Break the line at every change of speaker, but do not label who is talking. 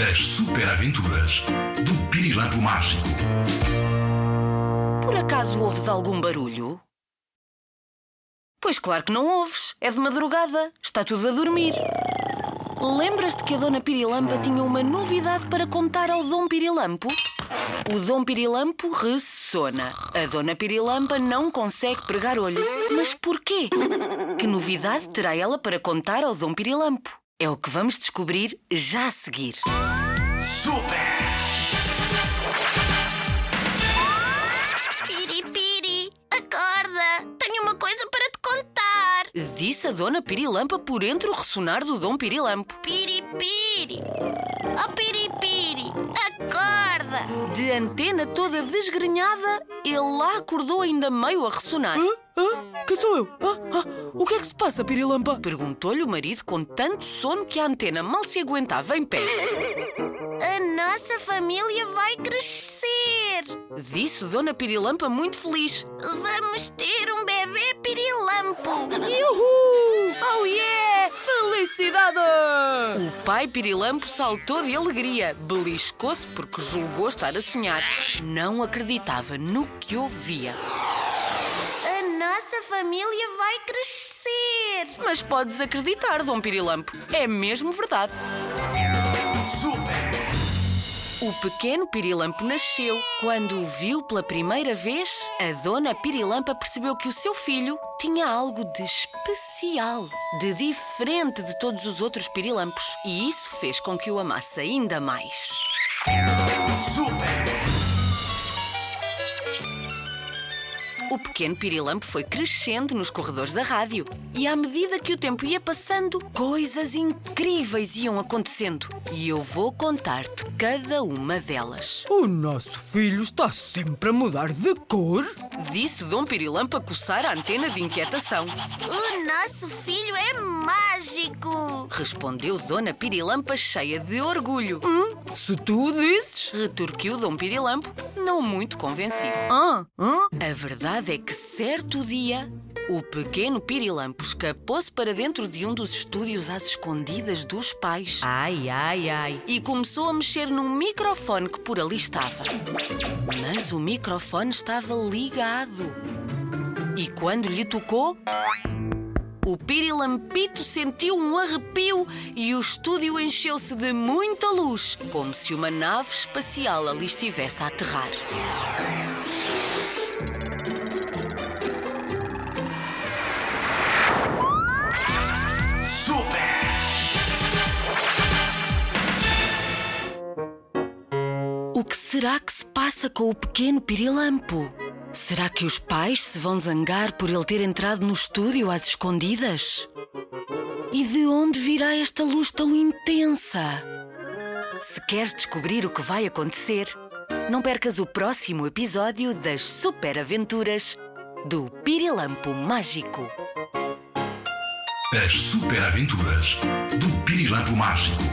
As super aventuras do Pirilampo Mágico.
Por acaso ouves algum barulho? Pois claro que não ouves. É de madrugada. Está tudo a dormir. Lembras-te que a Dona Pirilampa tinha uma novidade para contar ao Dom Pirilampo? O Dom Pirilampo ressona. A Dona Pirilampa não consegue pregar olho. Mas porquê? Que novidade terá ela para contar ao Dom Pirilampo? É o que vamos descobrir já a seguir.
Super!
Piripiri, acorda! Tenho uma coisa para te contar!
Disse a Dona Pirilampa por entre o ressonar do Dom Pirilampo.
Piripiri! Oh, Piripiri, acorda!
De antena toda desgrenhada, ele lá acordou ainda meio a ressonar.
Ah, quem sou eu? Ah, ah, o que é que se passa, Pirilampa?
Perguntou-lhe o marido com tanto sono que a antena mal se aguentava em pé.
A nossa família vai crescer!
Disse Dona Pirilampa muito feliz.
Vamos ter um bebê pirilampo!
Uhul! Oh yeah! Felicidade!
O pai Pirilampo saltou de alegria, beliscou-se porque julgou estar a sonhar. Não acreditava no que ouvia.
A nossa família vai crescer!
Mas podes acreditar, Dom Pirilampo, é mesmo verdade. O pequeno Pirilampo nasceu. Quando o viu pela primeira vez, a dona Pirilampa percebeu que o seu filho tinha algo de especial, de diferente de todos os outros Pirilampos. E isso fez com que o amasse ainda mais. O pequeno Pirilampo foi crescendo nos corredores da rádio. E à medida que o tempo ia passando, coisas incríveis iam acontecendo. E eu vou contar-te cada uma delas.
O nosso filho está sempre a mudar de cor.
Disse Dom Pirilampo a coçar a antena de inquietação.
O nosso filho é mágico!
Respondeu Dona Pirilampa cheia de orgulho.
Se tu o disses.
Retorquiu Dom Pirilampo, não muito convencido.
Ah, ah.
A verdade é que certo dia o pequeno Pirilampo escapou-se para dentro de um dos estúdios às escondidas dos pais. Ai, ai, ai. E começou a mexer num microfone que por ali estava. Mas o microfone estava ligado. E quando lhe tocou, o Pirilampito sentiu um arrepio e o estúdio encheu-se de muita luz, como se uma nave espacial ali estivesse a aterrar. O que será que se passa com o pequeno Pirilampo? Será que os pais se vão zangar por ele ter entrado no estúdio às escondidas? E de onde virá esta luz tão intensa? Se queres descobrir o que vai acontecer, não percas o próximo episódio das Super Aventuras do Pirilampo Mágico.
As super aventuras do Pirilampo Mágico.